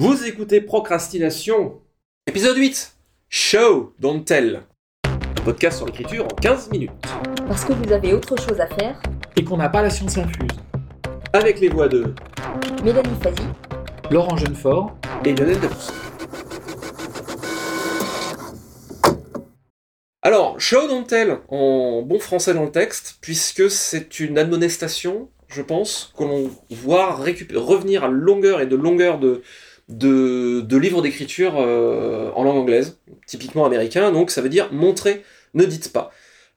Vous écoutez Procrastination, épisode 8, Show, Don't Tell. Un podcast sur l'écriture en 15 minutes. Parce que vous avez autre chose à faire, et qu'on n'a pas la science infuse. Avec les voix de Mélanie Fazi, Laurent Jeunefort, et Lionel Debus. Alors, Show, Don't Tell, en bon français dans le texte, puisque c'est une admonestation, je pense, que l'on voit revenir à longueur et de longueur de, de, de livres d'écriture euh, en langue anglaise, typiquement américain, donc ça veut dire montrer, ne dites pas.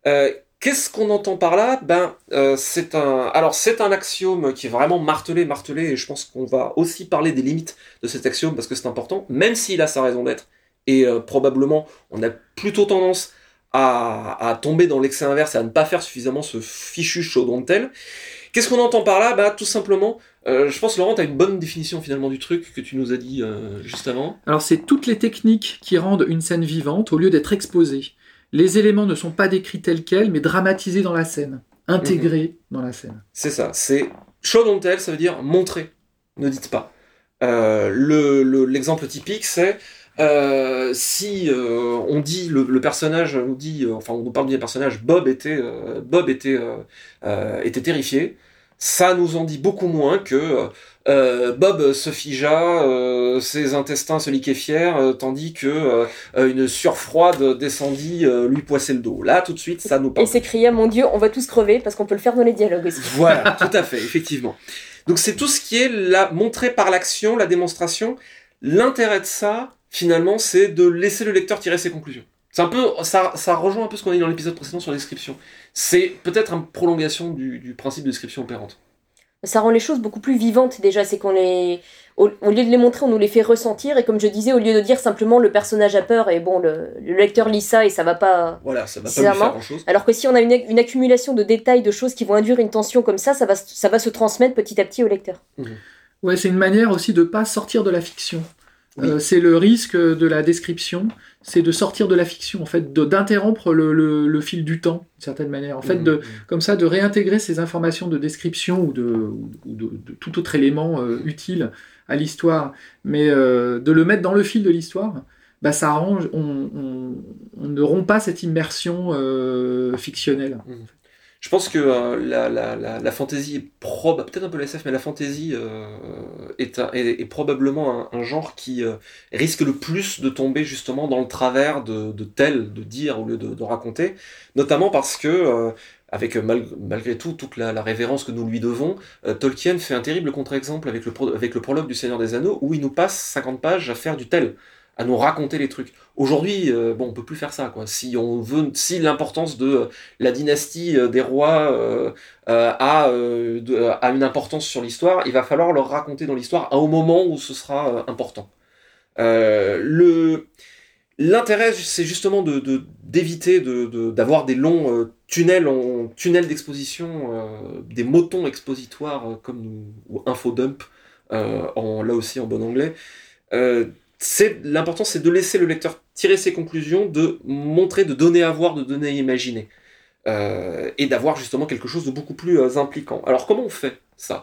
Euh, Qu'est-ce qu'on entend par là? Ben, euh, c'est un, alors c'est un axiome qui est vraiment martelé, martelé, et je pense qu'on va aussi parler des limites de cet axiome parce que c'est important, même s'il a sa raison d'être. Et euh, probablement, on a plutôt tendance à, à tomber dans l'excès inverse et à ne pas faire suffisamment ce fichu show don't tell. Qu'est-ce qu'on entend par là? Bah, tout simplement, euh, je pense Laurent, tu as une bonne définition finalement du truc que tu nous as dit euh, juste avant. Alors c'est toutes les techniques qui rendent une scène vivante au lieu d'être exposée. Les éléments ne sont pas décrits tels quels, mais dramatisés dans la scène, intégrés dans la scène. C'est ça, c'est show don't tell, ça veut dire montrer, ne dites pas. Euh, le- le- L'exemple typique, c'est euh, si euh, on dit le, le personnage nous dit, euh, enfin on nous parle du personnage, Bob était Bob était était terrifié. Ça nous en dit beaucoup moins que Bob se figea, ses intestins se liquéfièrent, tandis que une sueur froide descendit lui poisser le dos. Là, tout de suite, ça nous parle. et s'écriait Mon Dieu, on va tous crever, parce qu'on peut le faire dans les dialogues aussi. Voilà, tout à fait, effectivement. Donc c'est tout ce qui est la, montré par l'action, la démonstration. L'intérêt de ça, finalement, c'est de laisser le lecteur tirer ses conclusions. C'est un peu, ça, ça rejoint un peu ce qu'on a dit dans l'épisode précédent sur la description. C'est peut-être une prolongation du, du principe de description opérante. Ça rend les choses beaucoup plus vivantes déjà, c'est qu'on les. Au, au lieu de les montrer, on nous les fait ressentir, et comme je disais, au lieu de dire simplement le personnage a peur, et bon, le, le lecteur lit ça et ça va pas. Voilà, ça va pas lui faire grand-chose. Alors que si on a une, une accumulation de détails, de choses qui vont induire une tension comme ça, ça va, ça va se transmettre petit à petit au lecteur. Ouais, c'est une manière aussi de pas sortir de la fiction. Oui. Euh, c'est le risque de la description, c'est de sortir de la fiction, en fait, d'interrompre le, le- le fil du temps, d'une certaine manière. En fait, Mhm. de, comme ça, de réintégrer ces informations de description ou de, ou de, de tout autre élément euh, utile à l'histoire, mais euh, de le mettre dans le fil de l'histoire, bah, ça arrange, on, on- on ne rompt pas cette immersion euh, fictionnelle. Je pense que euh, la, fantaisie est prob peut-être un peu mais la euh, est, probablement un, genre qui euh, risque le plus de tomber justement dans le travers de, de tel, de dire au lieu de, raconter, notamment parce que avec mal- malgré tout toute la, révérence que nous lui devons, Tolkien fait un terrible contre-exemple avec le, avec le prologue du Seigneur des Anneaux où il nous passe 50 pages à faire du tel, à nous raconter les trucs. Aujourd'hui, euh, bon, on peut plus faire ça, quoi. Si on veut, si l'importance de la dynastie euh, des rois euh, euh, a, a une importance sur l'histoire, il va falloir leur raconter dans l'histoire au moment où ce sera important. Le L'intérêt, c'est justement de d'éviter de, d'avoir des longs tunnels tunnels d'exposition, des motons expositoires comme nous, ou infodump, là aussi en bon anglais. C'est l'important, c'est de laisser le lecteur tirer ses conclusions, de montrer, de donner à voir, de donner à imaginer, Euh, et d'avoir justement quelque chose de beaucoup plus euh, impliquant. Alors comment on fait ça?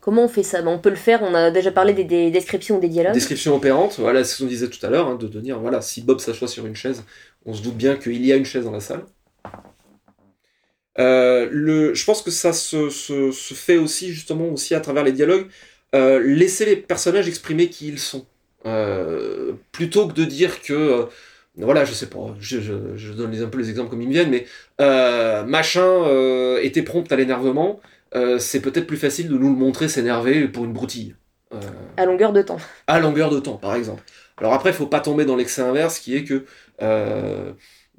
Comment on fait ça? Ben, On peut le faire, on a déjà parlé des, des descriptions des dialogues. Description opérante, voilà c'est ce qu'on disait tout à l'heure, hein, de, de dire voilà si Bob s'assoit sur une chaise, on se doute bien qu'il y a une chaise dans la salle. Euh, le, je pense que ça se, se, se fait aussi justement aussi à travers les dialogues, euh, laisser les personnages exprimer qui ils sont, Euh, plutôt que de dire que euh, voilà je sais pas, je, je, je donne un peu les exemples comme ils me viennent, mais machin était prompt à l'énervement, c'est peut-être plus facile de nous le montrer s'énerver pour une broutille. À longueur de temps. à longueur de temps, par exemple. Alors après, il faut pas tomber dans l'excès inverse, qui est que,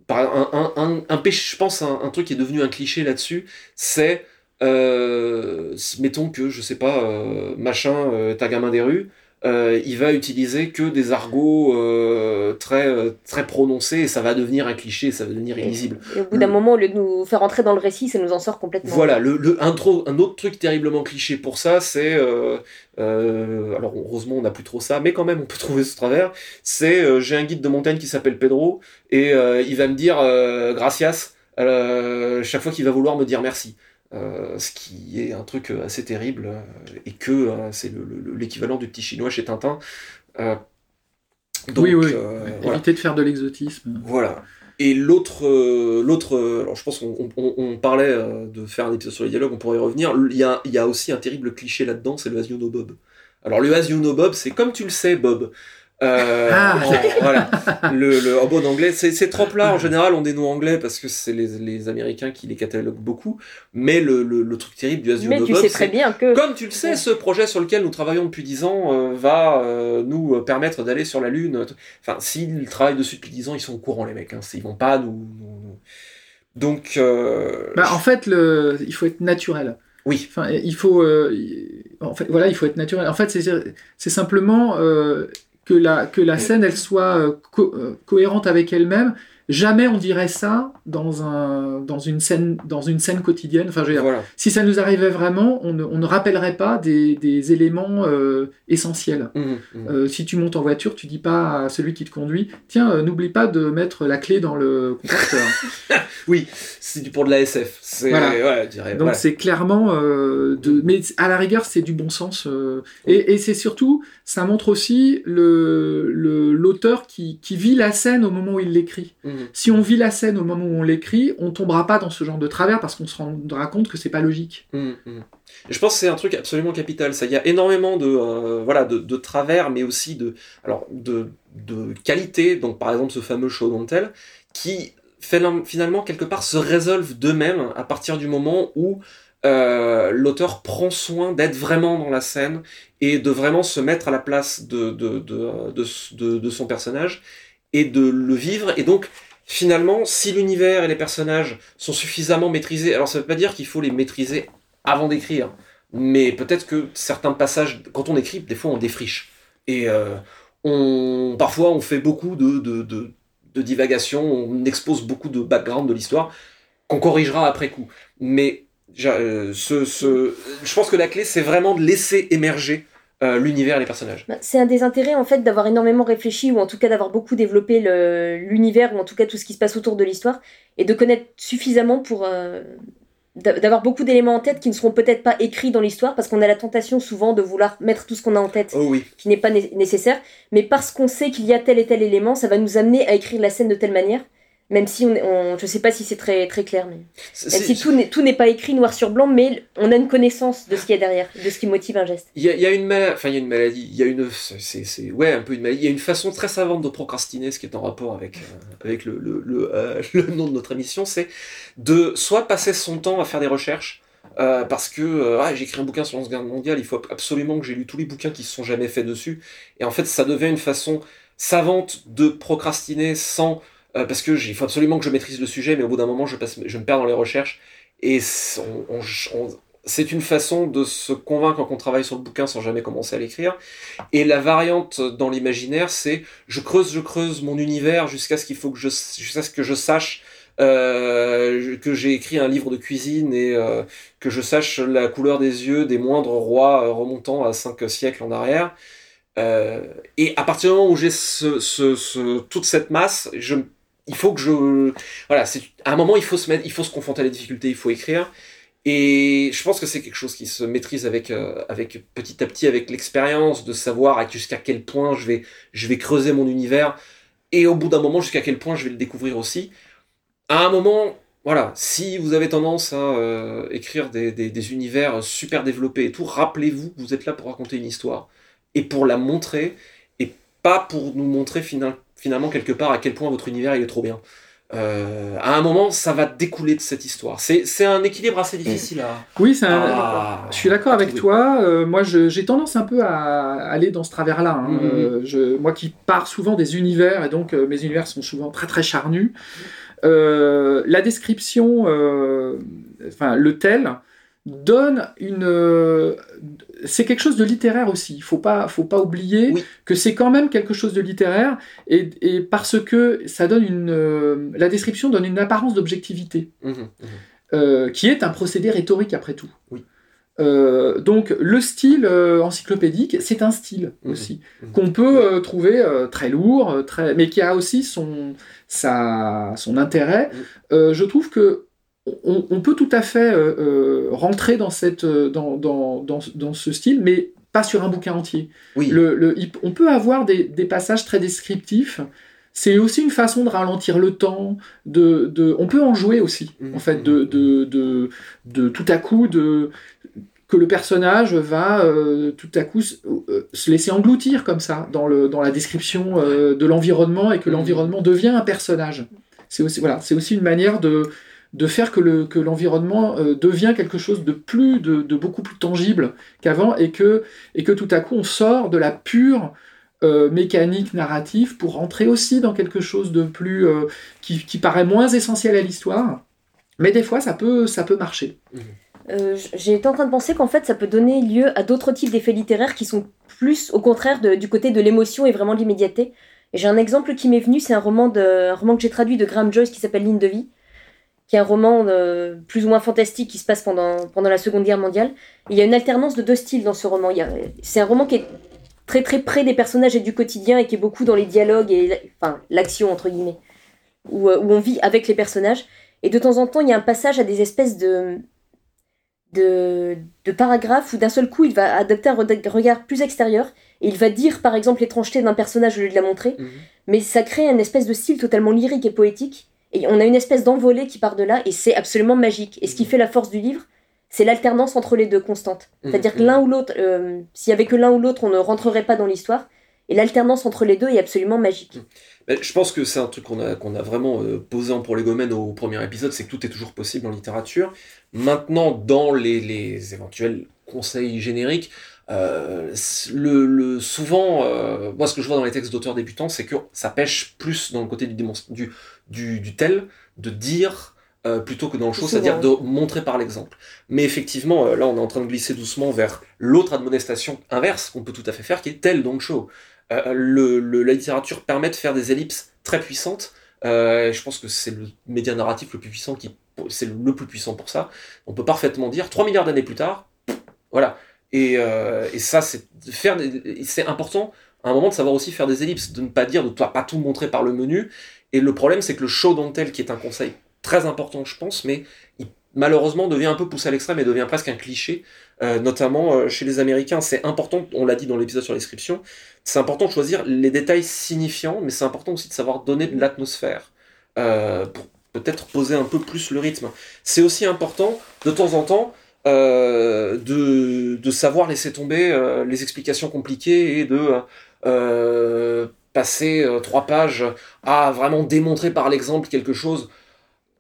par un, un, un, un péché, je pense, un, un truc qui est devenu un cliché là-dessus, c'est, euh, mettons que, je sais pas, euh, machin, euh, ta gamin des rues, il va utiliser que des argots très, très prononcés, et ça va devenir un cliché, ça va devenir illisible. Et au bout d'un moment, au lieu de nous faire entrer dans le récit, ça nous en sort complètement. Voilà, le, le, un, un autre truc terriblement cliché pour ça, c'est. alors, heureusement, on n'a plus trop ça, mais quand même, on peut trouver ce travers. C'est j'ai un guide de montagne qui s'appelle Pedro, et il va me dire gracias chaque fois qu'il va vouloir me dire merci. Ce qui est un truc assez terrible, et que c'est l'équivalent du petit chinois chez Tintin. donc, oui, oui. Éviter de faire de l'exotisme. Voilà. Et l'autre, l'autre, alors je pense qu'on parlait de faire un épisode sur les dialogues, on pourrait y revenir. Il y a, il y a aussi un terrible cliché là-dedans, c'est le As You Know Bob. Alors le As You Know Bob, c'est comme tu le sais, Bob. Euh, ah. voilà. Le, le, en bon anglais, ces, ces tropes-là, en général, ont des noms anglais parce que c'est les, les, Américains qui les cataloguent beaucoup. Mais le, le, le truc terrible du As You Mais tu sais très bien que. Comme tu le sais, ce projet sur lequel nous travaillons depuis 10 ans euh, va euh, nous permettre d'aller sur la Lune. Enfin, s'ils travaillent dessus depuis 10 ans, ils sont au courant, les mecs. Hein. Ils vont pas nous. nous... Donc. Bah, en fait, le... il faut être naturel. Oui. Enfin, il faut. En fait, voilà, il faut être naturel. En fait, c'est simplement que la, que la scène elle soit euh, euh, cohérente avec elle-même. Jamais on dirait ça dans, un, dans, une, scène, dans une scène quotidienne. Enfin, je veux dire, si ça nous arrivait vraiment, on ne, on ne rappellerait pas des, des éléments euh, essentiels. Mmh, mmh. si tu montes en voiture, tu dis pas à celui qui te conduit Tiens, n'oublie pas de mettre la clé dans le compartiment. oui, c'est pour de la SF. Voilà. Donc c'est clairement de, mais à la rigueur c'est du bon sens et, et c'est surtout ça montre aussi le l'auteur qui, qui, vit la scène au moment où il l'écrit. Mhm. Si on vit la scène au moment où on l'écrit, on tombera pas dans ce genre de travers parce qu'on se rendra compte que c'est pas logique. Mhm, mhm. Je pense que c'est un truc absolument capital. Ça, il y a énormément de euh, voilà de, de, travers, mais aussi de alors de, de qualité. Donc par exemple ce fameux show don't tell qui finalement quelque part se résolvent d'eux-mêmes à partir du moment où euh, l'auteur prend soin d'être vraiment dans la scène et de vraiment se mettre à la place de, de, de, de, son personnage et de le vivre. Et donc, finalement, si l'univers et les personnages sont suffisamment maîtrisés, alors ça veut pas dire qu'il faut les maîtriser avant d'écrire, mais peut-être que certains passages, quand on écrit, des fois on défriche. Et euh, on, parfois on fait beaucoup de, de, de, de divagation, on expose beaucoup de background de l'histoire, qu'on corrigera après coup. Mais euh, je pense que la clé, c'est vraiment de laisser émerger euh, l'univers et les personnages. Bah, c'est un des intérêts en fait d'avoir énormément réfléchi ou en tout cas d'avoir beaucoup développé l'univers ou en tout cas tout ce qui se passe autour de l'histoire et de connaître suffisamment pour euh, d'avoir beaucoup d'éléments en tête qui ne seront peut-être pas écrits dans l'histoire parce qu'on a la tentation souvent de vouloir mettre tout ce qu'on a en tête oh oui. qui n'est pas nécessaire mais parce qu'on sait qu'il y a tel et tel élément ça va nous amener à écrire la scène de telle manière même si on, on je sais pas si c'est très très clair mais même si tout n'est tout n'est pas écrit noir sur blanc mais on a une connaissance de ce qu'il y a derrière de ce qui motive un geste il y a, y a une enfin il y a une maladie il y a une c'est ouais un peu une maladie il y a une façon très savante de procrastiner ce qui est en rapport avec euh, avec le le, le, euh, le, nom de notre émission c'est de soit passer son temps à faire des recherches euh, parce que euh, ah, j'ai écrit un bouquin sur la Guerre mondiale, il faut absolument que j'ai lu tous les bouquins qui se sont jamais faits dessus. Et en fait, ça devient une façon savante de procrastiner sans euh, parce que il faut absolument que je maîtrise le sujet, mais au bout d'un moment, je, passe, je me perds dans les recherches. Et c'est une façon de se convaincre qu'on travaille sur le bouquin sans jamais commencer à l'écrire. Et la variante dans l'imaginaire, c'est je creuse, je creuse mon univers jusqu'à ce qu'il faut que je, jusqu'à ce que je sache euh, que j'ai écrit un livre de cuisine et euh, que je sache la couleur des yeux des moindres rois remontant à cinq siècles en arrière. et à partir du moment où j'ai ce, ce, toute cette masse, je il faut que je voilà c'est à un moment il faut se mettre il faut se confronter à la difficulté il faut écrire. Et je pense que c'est quelque chose qui se maîtrise avec euh, avec petit à petit avec l'expérience de savoir jusqu'à quel point je vais je vais creuser mon univers. Et au bout d'un moment jusqu'à quel point je vais le découvrir aussi. À un moment voilà si vous avez tendance à euh, écrire des, des, des univers super développés et tout rappelez-vous que vous êtes là pour raconter une histoire. Et pour la montrer et pas pour nous montrer finalement finalement quelque part à quel point votre univers il est trop bien. Euh, à un moment, ça va découler de cette histoire. C'est un équilibre assez difficile à. Oui, un... je suis d'accord avec toi. Euh, moi, j'ai tendance un peu à aller dans ce travers-là. Hein. Mm-hmm. euh, je... moi qui pars souvent des univers, et donc mes univers sont souvent très très charnus. La description, enfin le tel, donne une. Euh, c'est quelque chose de littéraire aussi. Il faut pas, faut pas oublier que c'est quand même quelque chose de littéraire et, et parce que ça donne une. Euh, la description donne une apparence d'objectivité, mmh, mmh. Euh, qui est un procédé rhétorique après tout. Oui. donc le style encyclopédique, c'est un style mmh, aussi qu'on peut trouver très lourd, très, mais qui a aussi son, sa, son intérêt. je trouve que on, peut tout à fait rentrer dans, cette, dans, dans, dans, dans, ce style, mais pas sur un bouquin entier. Oui. Le, on peut avoir des, des, passages très descriptifs. C'est aussi une façon de ralentir le temps. De, de on peut en jouer aussi, en fait, de, de, de, de, tout à coup de que le personnage va euh, tout à coup euh, se laisser engloutir comme ça dans, le, dans la description euh, de l'environnement et que mmh. l'environnement devient un personnage. C'est aussi, voilà, c'est aussi une manière de, de faire que, le, que l'environnement devient quelque chose de, plus, de, beaucoup plus tangible qu'avant et que, et que tout à coup on sort de la pure mécanique narrative pour rentrer aussi dans quelque chose de plus qui, qui, paraît moins essentiel à l'histoire. Mais des fois, ça peut, ça peut marcher. Euh, été en train de penser qu'en fait ça peut donner lieu à d'autres types d'effets littéraires qui sont plus au contraire du côté de l'émotion et vraiment de l'immédiateté. Et j'ai un exemple qui m'est venu, c'est un roman, de, roman que j'ai traduit de Graham Joyce qui s'appelle Ligne de vie, qui est un roman euh, plus ou moins fantastique qui se passe pendant, pendant la Seconde Guerre mondiale. il y a une alternance de deux styles dans ce roman. C'est un roman qui est très très près des personnages et du quotidien et qui est beaucoup dans les dialogues et enfin l'action entre guillemets, où, euh, où on vit avec les personnages. Et de temps en temps, il y a un passage à des espèces de, de, de paragraphes où d'un seul coup il va adopter un regard plus extérieur et il va dire par exemple l'étrangeté d'un personnage au lieu de la montrer, mhm. mais ça crée une espèce de style totalement lyrique et poétique et on a une espèce d'envolée qui part de là et c'est absolument magique. Et ce qui mhm. fait la force du livre, c'est l'alternance entre les deux constantes. Mhm. C'est-à-dire que l'un ou l'autre, euh, s'il y avait que l'un ou l'autre, on ne rentrerait pas dans l'histoire. Et l'alternance entre les deux est absolument magique. Je pense que c'est un truc qu'on a, qu'on a vraiment euh, posé en prolégomène au premier épisode, c'est que tout est toujours possible en littérature. Maintenant, dans les, les éventuels conseils génériques, euh, le, le, souvent, euh, moi ce que je vois dans les textes d'auteurs débutants, c'est que ça pêche plus dans le côté du, du, du, du tel, de dire euh, plutôt que dans le show, c'est-à-dire de montrer par l'exemple. Mais effectivement, euh, là on est en train de glisser doucement vers l'autre admonestation inverse qu'on peut tout à fait faire, qui est tel dans le show. Euh, le, la littérature permet de faire des ellipses très puissantes. Je pense que c'est le média narratif le plus puissant qui c'est le plus puissant pour ça. On peut parfaitement dire 3 milliards d'années plus tard, voilà. Et, et ça, c'est faire, c'est important à un moment de savoir aussi faire des ellipses, de ne pas dire, de ne pas tout montrer par le menu. Et le problème, c'est que le show don't tell, qui est un conseil très important, je pense, mais il malheureusement devient un peu poussé à l'extrême et devient presque un cliché, euh, notamment euh, chez les Américains. C'est important, on l'a dit dans l'épisode sur l'inscription, c'est important de choisir les détails signifiants, mais c'est important aussi de savoir donner de l'atmosphère euh, pour peut-être poser un peu plus le rythme. C'est aussi important de temps en temps de, savoir laisser tomber les explications compliquées et de passer trois pages à vraiment démontrer par l'exemple quelque chose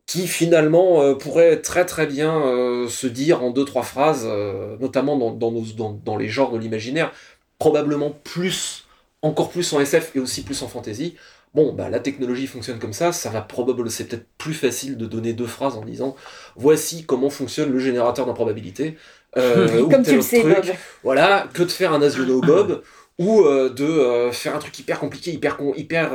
qui finalement euh, pourrait très très bien euh, se dire en deux trois phrases, euh, notamment dans, dans, nos, dans, dans, les genres de l'imaginaire, probablement plus, encore plus en SF et aussi plus en fantasy. Bon, bah la technologie fonctionne comme ça, ça va probablement, c'est peut-être plus facile de donner deux phrases en disant voici comment fonctionne le générateur d'improbabilité. comme tu le sais, Bob. Voilà, que de faire un Asiono Bob ou de faire un truc hyper compliqué, hyper, hyper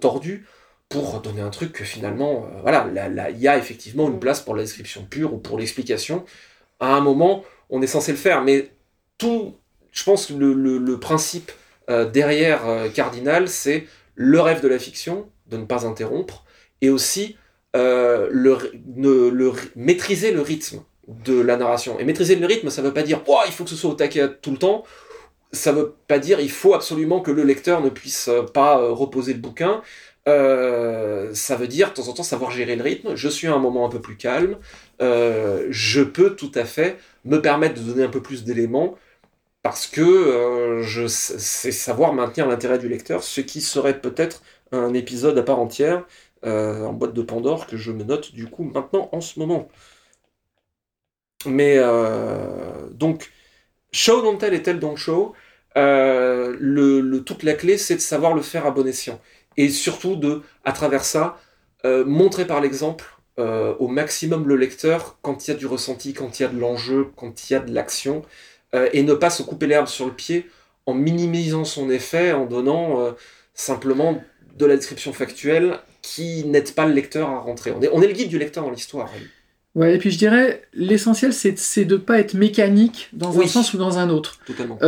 tordu pour donner un truc que finalement, euh, voilà, il y a effectivement une place pour la description pure ou pour l'explication. À un moment, on est censé le faire, mais tout, je pense le, principe euh, derrière euh, Cardinal, c'est le rêve de la fiction, de ne pas interrompre, et aussi le, le, maîtriser le rythme de la narration. Et maîtriser le rythme, ça ne veut pas dire oh, il faut que ce soit au taquet tout le temps. Ça ne veut pas dire il faut absolument que le lecteur ne puisse pas reposer le bouquin. Euh, ça veut dire de temps en temps savoir gérer le rythme. Je suis à un moment un peu plus calme. Euh, je peux tout à fait me permettre de donner un peu plus d'éléments parce que euh, je sais savoir maintenir l'intérêt du lecteur, ce qui serait peut-être un épisode à part entière en boîte de Pandore que je me note du coup maintenant en ce moment. Mais donc, show don't tell et tell don't show. le, toute la clé, c'est de savoir le faire à bon escient et surtout de, à travers ça, euh, montrer par l'exemple euh, au maximum le lecteur quand il y a du ressenti, quand il y a de l'enjeu, quand il y a de l'action, euh, et ne pas se couper l'herbe sur le pied en minimisant son effet, en donnant simplement de la description factuelle qui n'aide pas le lecteur à rentrer. On est, on est le guide du lecteur dans l'histoire. Ouais, et puis je dirais, l'essentiel, c'est de ne pas être mécanique dans un sens ou dans un autre. Totalement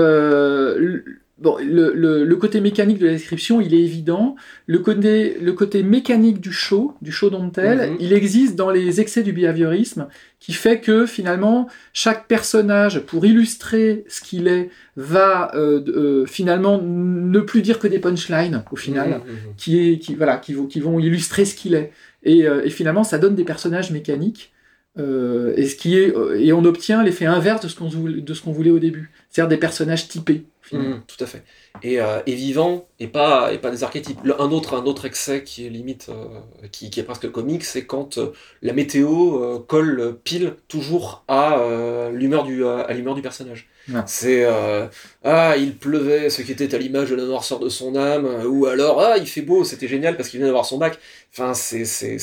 bon, le, le, le, côté mécanique de la description, il est évident. Le côté, le côté mécanique du show, du show don't tell, Mhm. il existe dans les excès du behaviorisme, qui fait que finalement, chaque personnage, pour illustrer ce qu'il est, va euh, euh, finalement ne plus dire que des punchlines, au final, Mhm, mhm. qui, est, qui, voilà, qui, vont, qui vont illustrer ce qu'il est. Et, euh, et finalement, ça donne des personnages mécaniques. Euh, et, ce qui est, et on obtient l'effet inverse de ce qu'on voulait, de ce qu'on voulait au début. C'est-à-dire des personnages typés. Mhm, tout à fait. Et, euh, et vivant, et pas, et pas des archétypes. Le- un, autre, un autre excès qui est limite, euh, qui, qui est presque comique, c'est quand euh, la météo euh, colle pile toujours à euh, l'humeur du, euh, à l'humeur du personnage. C'est euh, Ah, il pleuvait, ce qui était à l'image de la noirceur de son âme, euh, ou alors Ah, il fait beau, c'était génial parce qu'il vient d'avoir son bac. Enfin, c'est, c'est...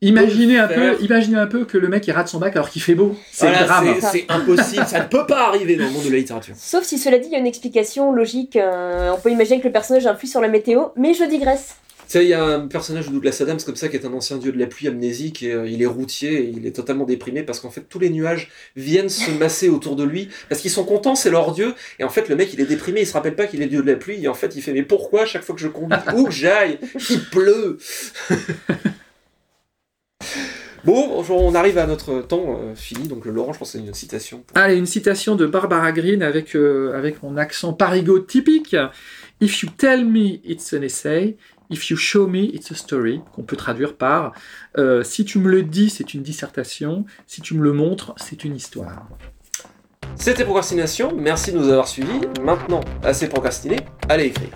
Imaginez un, faire. peu, imaginez un peu que le mec il rate son bac alors qu'il fait beau. C'est Voilà, le drame. c'est, c'est impossible, ça ne peut pas arriver dans le monde de la littérature. Sauf si cela dit, il y a une explication logique. euh, on peut imaginer que le personnage influe sur la météo, mais je digresse. Tu sais, il y a un personnage de Douglas Adams comme ça qui est un ancien dieu de la pluie amnésique et euh, il est routier et il est totalement déprimé parce qu'en fait tous les nuages viennent se masser autour de lui parce qu'ils sont contents, c'est leur dieu et en fait le mec il est déprimé, il se rappelle pas qu'il est dieu de la pluie et en fait il fait mais pourquoi chaque fois que je conduis où que j'aille, il pleut Bon, on arrive à notre temps euh, fini, donc Laurent, je pense que c'est une citation. pour- Allez, une citation de Barbara Greene avec, euh, avec mon accent parigot typique. If you tell me it's an essay, if you show me it's a story, qu'on peut traduire par euh, si tu me le dis, c'est une dissertation, si tu me le montres, c'est une histoire. C'était Procrastination, merci de nous avoir suivis. Maintenant, assez procrastiné, allez écrire.